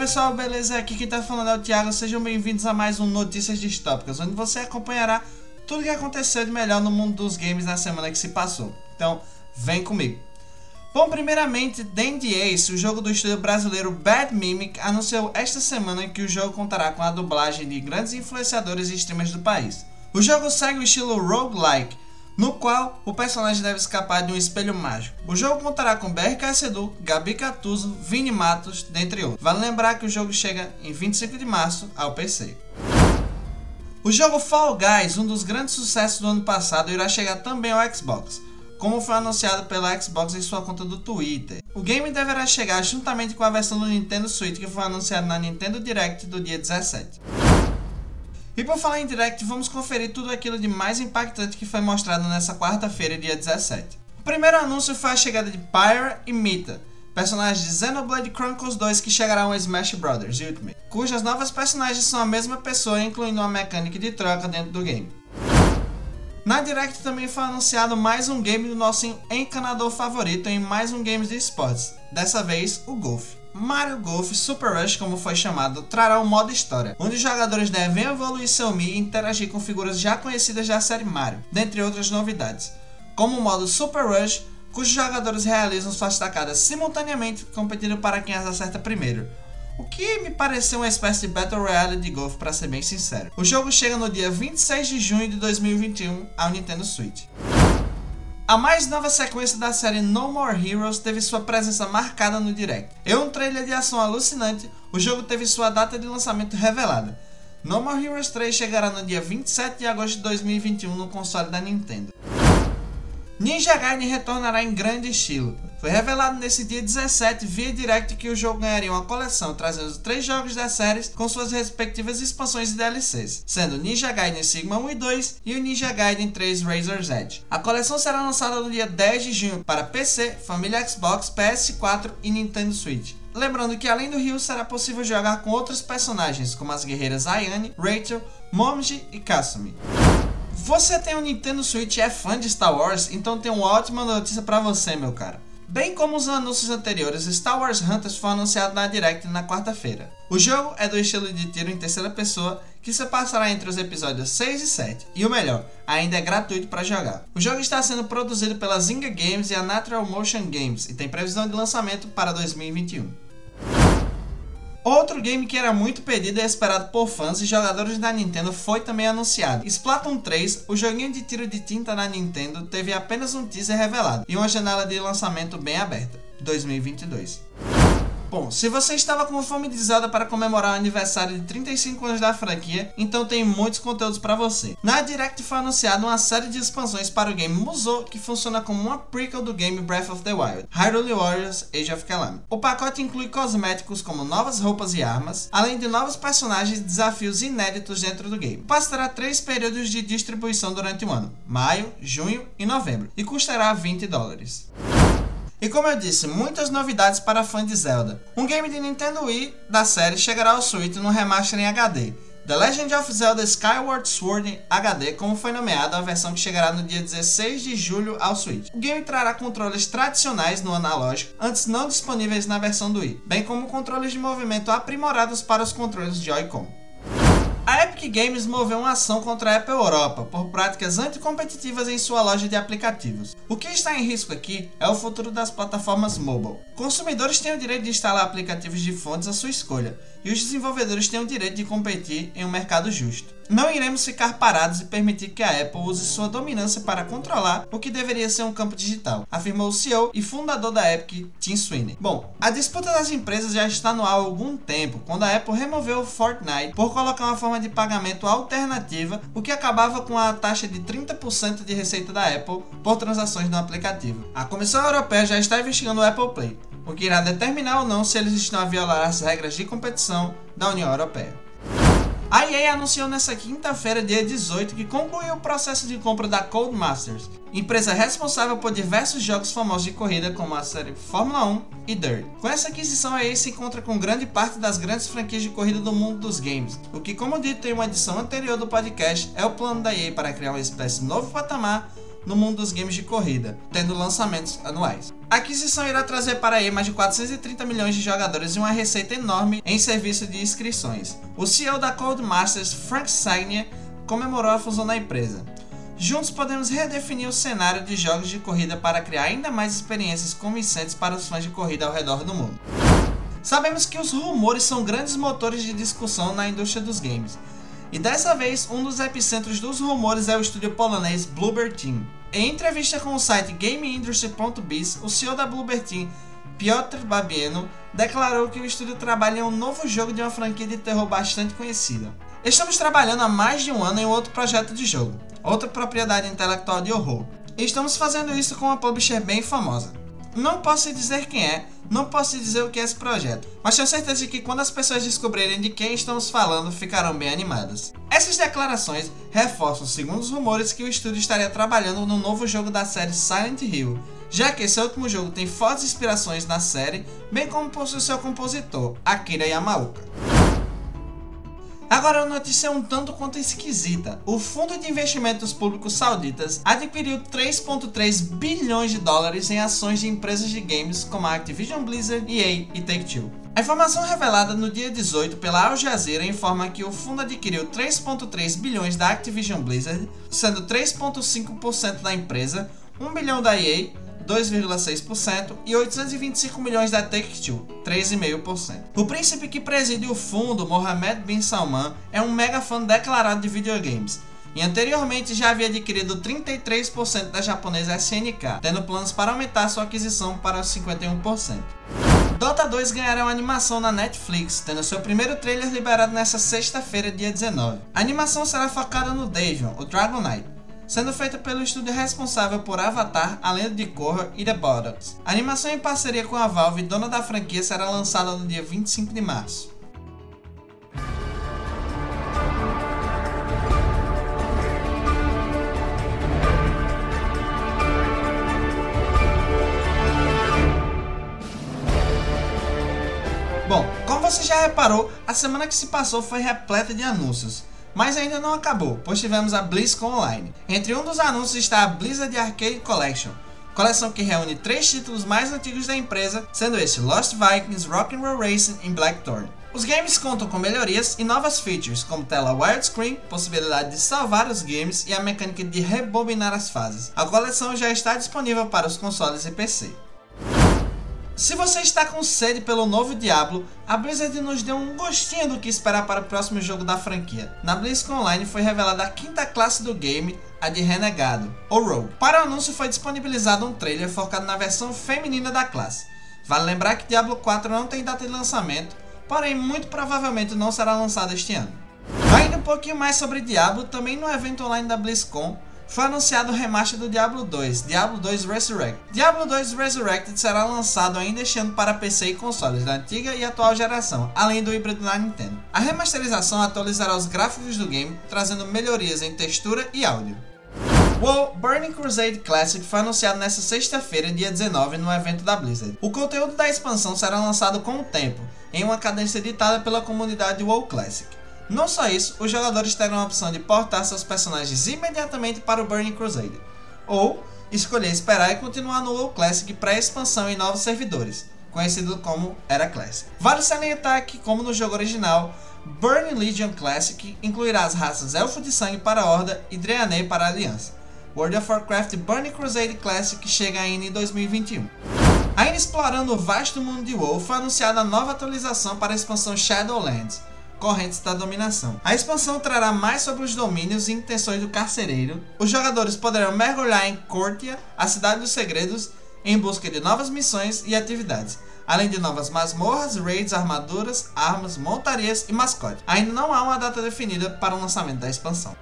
Pessoal, beleza? Aqui quem tá falando é o Thiago, sejam bem-vindos a mais um Notícias Distópicas, onde você acompanhará tudo o que aconteceu de melhor no mundo dos games na semana que se passou. Então, vem comigo. Bom, primeiramente, Dandy Ace, o jogo do estúdio brasileiro Bad Mimic, anunciou esta semana que o jogo contará com a dublagem de grandes influenciadores e streamers do país. O jogo segue o estilo roguelike, no qual o personagem deve escapar de um espelho mágico. O jogo contará com BRK Sedu, Gabi Catuso, Vini Matos, dentre outros. Vale lembrar que o jogo chega em 25 de março ao PC. O jogo Fall Guys, um dos grandes sucessos do ano passado, irá chegar também ao Xbox como foi anunciado pela Xbox em sua conta do Twitter. O game deverá chegar juntamente com a versão do Nintendo Switch que foi anunciada na Nintendo Direct do dia 17. E por falar em Direct, vamos conferir tudo aquilo de mais impactante que foi mostrado nessa quarta-feira, dia 17. O primeiro anúncio foi a chegada de Pyra e Mita, personagens de Xenoblade Chronicles 2 que chegarão ao Smash Bros. Ultimate, cujas novas personagens são a mesma pessoa, incluindo uma mecânica de troca dentro do game. Na Direct também foi anunciado mais um game do nosso encanador favorito em mais um games de esportes, dessa vez o Golf. Mario Golf Super Rush, como foi chamado, trará um modo história, onde os jogadores devem evoluir seu Mi e interagir com figuras já conhecidas da série Mario, dentre outras novidades, como o modo Super Rush, cujos jogadores realizam suas tacadas simultaneamente, competindo para quem as acerta primeiro, o que me pareceu uma espécie de Battle Royale de golfe para ser bem sincero. O jogo chega no dia 26 de junho de 2021 ao Nintendo Switch. A mais nova sequência da série No More Heroes teve sua presença marcada no Direct. Em um trailer de ação alucinante, o jogo teve sua data de lançamento revelada. No More Heroes 3 chegará no dia 27 de agosto de 2021 no console da Nintendo. Ninja Gaiden retornará em grande estilo. Foi revelado nesse dia 17 via Direct que o jogo ganharia uma coleção trazendo três jogos da série com suas respectivas expansões e DLCs, sendo Ninja Gaiden Sigma 1 e 2 e o Ninja Gaiden 3 Razor's Edge. A coleção será lançada no dia 10 de junho para PC, família Xbox, PS4 e Nintendo Switch. Lembrando que além do Ryu será possível jogar com outros personagens como as guerreiras Ayane, Rachel, Momji e Kasumi. Você tem um Nintendo Switch e é fã de Star Wars? Então tem uma ótima notícia para você, meu cara. Bem como os anúncios anteriores, Star Wars Hunters foi anunciado na Direct na quarta-feira. O jogo é do estilo de tiro em terceira pessoa que se passará entre os episódios 6 e 7, e o melhor, ainda é gratuito para jogar. O jogo está sendo produzido pela Zynga Games e a Natural Motion Games e tem previsão de lançamento para 2021. Outro game que era muito pedido e esperado por fãs e jogadores da Nintendo foi também anunciado. Splatoon 3, o joguinho de tiro de tinta na Nintendo, teve apenas um teaser revelado e uma janela de lançamento bem aberta, 2022. Bom, se você estava com fome de Zelda para comemorar o aniversário de 35 anos da franquia, então tem muitos conteúdos para você. Na Direct foi anunciada uma série de expansões para o game Musou, que funciona como uma prequel do game Breath of the Wild, Hyrule Warriors Age of Calamity. O pacote inclui cosméticos como novas roupas e armas, além de novos personagens e desafios inéditos dentro do game. Passará três períodos de distribuição durante o ano, maio, junho e novembro, e custará 20 dólares. E como eu disse, muitas novidades para fã de Zelda. Um game de Nintendo Wii da série chegará ao Switch no remaster em HD. The Legend of Zelda Skyward Sword HD, como foi nomeada a versão que chegará no dia 16 de julho ao Switch. O game trará controles tradicionais no analógico, antes não disponíveis na versão do Wii, bem como controles de movimento aprimorados para os controles Joy-Con. A Epic Games moveu uma ação contra a Apple Europa por práticas anticompetitivas em sua loja de aplicativos. O que está em risco aqui é o futuro das plataformas mobile. Consumidores têm o direito de instalar aplicativos de fontes à sua escolha, e os desenvolvedores têm o direito de competir em um mercado justo. Não iremos ficar parados e permitir que a Apple use sua dominância para controlar o que deveria ser um campo digital, afirmou o CEO e fundador da Epic, Tim Sweeney. Bom, a disputa das empresas já está no ar há algum tempo, quando a Apple removeu o Fortnite por colocar uma forma de pagamento alternativa, o que acabava com a taxa de 30% de receita da Apple por transações no aplicativo. A Comissão Europeia já está investigando o Apple Play, o que irá determinar ou não se eles estão a violar as regras de competição da União Europeia. A EA anunciou nesta quinta-feira, dia 18, que concluiu o processo de compra da Codemasters, empresa responsável por diversos jogos famosos de corrida como a série Fórmula 1 e Dirt. Com essa aquisição, a EA se encontra com grande parte das grandes franquias de corrida do mundo dos games, o que, como dito em uma edição anterior do podcast, é o plano da EA para criar uma espécie de novo patamar no mundo dos games de corrida, tendo lançamentos anuais. A aquisição irá trazer para EA mais de 430 milhões de jogadores e uma receita enorme em serviço de inscrições. O CEO da Codemasters, Frank Sagnier, comemorou a fusão da empresa. Juntos podemos redefinir o cenário de jogos de corrida para criar ainda mais experiências convincentes para os fãs de corrida ao redor do mundo. Sabemos que os rumores são grandes motores de discussão na indústria dos games, e dessa vez um dos epicentros dos rumores é o estúdio polonês Bluebird Team. Em entrevista com o site GameIndustry.biz, o CEO da Bluebird Team, Piotr Babieno, declarou que o estúdio trabalha em um novo jogo de uma franquia de terror bastante conhecida. Estamos trabalhando há mais de um ano em outro projeto de jogo, outra propriedade intelectual de horror. E estamos fazendo isso com uma publisher bem famosa. Não posso dizer quem é, não posso dizer o que é esse projeto, mas tenho certeza de que quando as pessoas descobrirem de quem estamos falando, ficarão bem animadas. Essas declarações reforçam, segundo os rumores, que o estúdio estaria trabalhando no novo jogo da série Silent Hill, já que esse último jogo tem fortes inspirações na série, bem como possui seu compositor, Akira Yamaoka. Agora a notícia é um tanto quanto esquisita. O Fundo de Investimentos Públicos Sauditas adquiriu 3.3 bilhões de dólares em ações de empresas de games como a Activision Blizzard, EA e Take-Two. A informação revelada no dia 18 pela Al Jazeera informa que o fundo adquiriu 3.3 bilhões da Activision Blizzard, sendo 3.5% da empresa, 1 bilhão da EA 2,6%, e 825 milhões da Take-Two, 3,5%. O príncipe que preside o fundo, Mohammed bin Salman, é um mega fã declarado de videogames, e anteriormente já havia adquirido 33% da japonesa SNK, tendo planos para aumentar sua aquisição para 51%. Dota 2 ganhará uma animação na Netflix, tendo seu primeiro trailer liberado nesta sexta-feira, dia 19. A animação será focada no Davion, o Dragon Knight, sendo feita pelo estúdio responsável por Avatar, A Lenda de Korra e The Bottles. A animação em parceria com a Valve, dona da franquia, será lançada no dia 25 de março. Bom, como você já reparou, a semana que se passou foi repleta de anúncios. Mas ainda não acabou, pois tivemos a BlizzCon Online. Entre um dos anúncios está a Blizzard Arcade Collection, coleção que reúne três títulos mais antigos da empresa, sendo este Lost Vikings, Rock'n'Roll Racing e Blackthorn. Os games contam com melhorias e novas features, como tela widescreen, possibilidade de salvar os games e a mecânica de rebobinar as fases. A coleção já está disponível para os consoles e PC. Se você está com sede pelo novo Diablo, a Blizzard nos deu um gostinho do que esperar para o próximo jogo da franquia. Na BlizzCon Online foi revelada a quinta classe do game, a de Renegado, ou Rogue. Para o anúncio foi disponibilizado um trailer focado na versão feminina da classe. Vale lembrar que Diablo 4 não tem data de lançamento, porém muito provavelmente não será lançado este ano. Ainda um pouquinho mais sobre Diablo, também no evento online da BlizzCon, foi anunciado o remaster do Diablo 2, Diablo 2 Resurrected. Diablo 2 Resurrected será lançado ainda este ano para PC e consoles da antiga e atual geração, além do híbrido na Nintendo. A remasterização atualizará os gráficos do game, trazendo melhorias em textura e áudio. O Burning Crusade Classic foi anunciado nesta sexta-feira, dia 19, no evento da Blizzard. O conteúdo da expansão será lançado com o tempo, em uma cadência ditada pela comunidade WoW Classic. Não só isso, os jogadores terão a opção de portar seus personagens imediatamente para o Burning Crusade, ou escolher esperar e continuar no WoW Classic pré-expansão em novos servidores, conhecido como Era Classic. Vale salientar que, como no jogo original, Burning Legion Classic incluirá as raças Elfo de Sangue para a Horda e Draenei para a Aliança. World of Warcraft Burning Crusade Classic chega ainda em 2021. Ainda explorando o vasto mundo de WoW, foi anunciada a nova atualização para a expansão Shadowlands, correntes da dominação. A expansão trará mais sobre os domínios e intenções do carcereiro. Os jogadores poderão mergulhar em Cortia, a cidade dos segredos, em busca de novas missões e atividades, além de novas masmorras, raids, armaduras, armas, montarias e mascotes. Ainda não há uma data definida para o lançamento da expansão.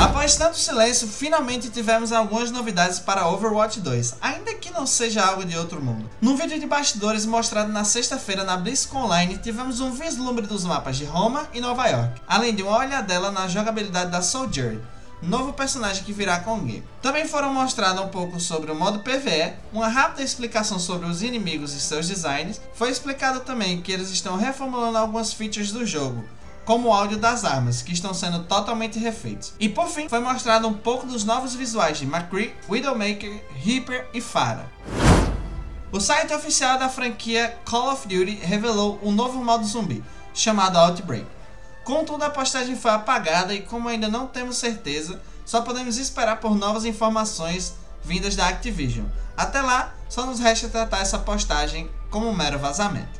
Após tanto silêncio, finalmente tivemos algumas novidades para Overwatch 2, ainda que não seja algo de outro mundo. Num vídeo de bastidores mostrado na sexta-feira na BlizzCon Online, tivemos um vislumbre dos mapas de Roma e Nova York, além de uma olhadela na jogabilidade da Soldier, novo personagem que virá com o game. Também foram mostrados um pouco sobre o modo PvE, uma rápida explicação sobre os inimigos e seus designs. Foi explicado também que eles estão reformulando algumas features do jogo, como o áudio das armas, que estão sendo totalmente refeitos. E por fim, foi mostrado um pouco dos novos visuais de McCree, Widowmaker, Reaper e Farah. O site oficial da franquia Call of Duty revelou um novo modo zumbi, chamado Outbreak. Contudo, a postagem foi apagada e, como ainda não temos certeza, só podemos esperar por novas informações vindas da Activision. Até lá, só nos resta tratar essa postagem como um mero vazamento.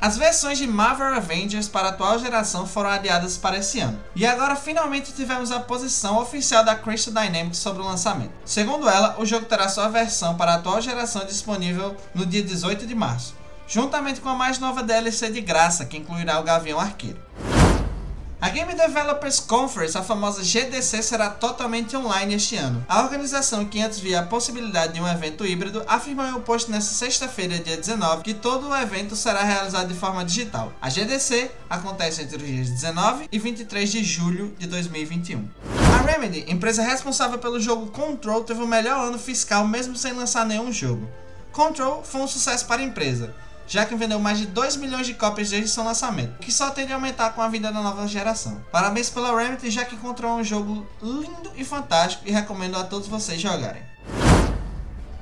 As versões de Marvel Avengers para a atual geração foram adiadas para esse ano. E agora finalmente tivemos a posição oficial da Crystal Dynamics sobre o lançamento. Segundo ela, o jogo terá sua versão para a atual geração disponível no dia 18 de março, juntamente com a mais nova DLC de graça, que incluirá o Gavião Arqueiro. A Game Developers Conference, a famosa GDC, será totalmente online este ano. A organização, que antes via a possibilidade de um evento híbrido, afirmou em um post nesta sexta-feira, dia 19, que todo o evento será realizado de forma digital. A GDC acontece entre os dias 19 e 23 de julho de 2021. A Remedy, empresa responsável pelo jogo Control, teve o melhor ano fiscal mesmo sem lançar nenhum jogo. Control foi um sucesso para a empresa já que vendeu mais de 2 milhões de cópias desde seu lançamento, o que só tende a aumentar com a vinda da nova geração. Parabéns pela Remedy, já que encontrou um jogo lindo e fantástico e recomendo a todos vocês jogarem.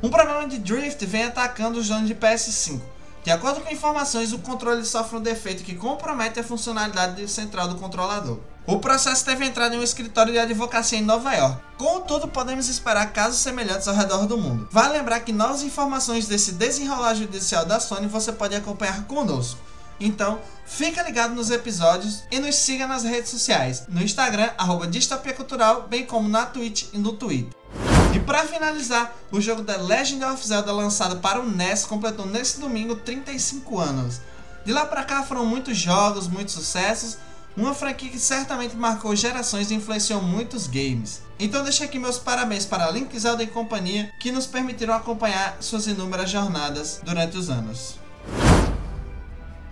Um problema de drift vem atacando os donos de PS5. De acordo com informações, o controle sofre um defeito que compromete a funcionalidade central do controlador. O processo teve entrada em um escritório de advocacia em Nova York. Contudo, podemos esperar casos semelhantes ao redor do mundo. Vale lembrar que novas informações desse desenrolar judicial da Sony você pode acompanhar conosco. Então, fica ligado nos episódios e nos siga nas redes sociais, no Instagram, arroba Distopia Cultural, bem como na Twitch e no Twitter. E para finalizar, o jogo The Legend of Zelda lançado para o NES completou nesse domingo 35 anos. De lá para cá foram muitos jogos, muitos sucessos uma franquia que certamente marcou gerações e influenciou muitos games. Então deixo aqui meus parabéns para Link Zelda e companhia, que nos permitiram acompanhar suas inúmeras jornadas durante os anos.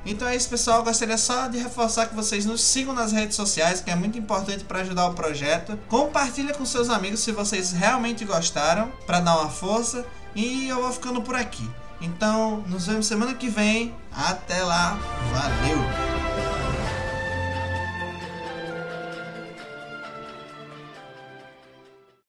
Então é isso, pessoal. Gostaria só de reforçar que vocês nos sigam nas redes sociais, que é muito importante para ajudar o projeto. Compartilha com seus amigos se vocês realmente gostaram, para dar uma força. E eu vou ficando por aqui. Então, nos vemos semana que vem. Até lá. Valeu!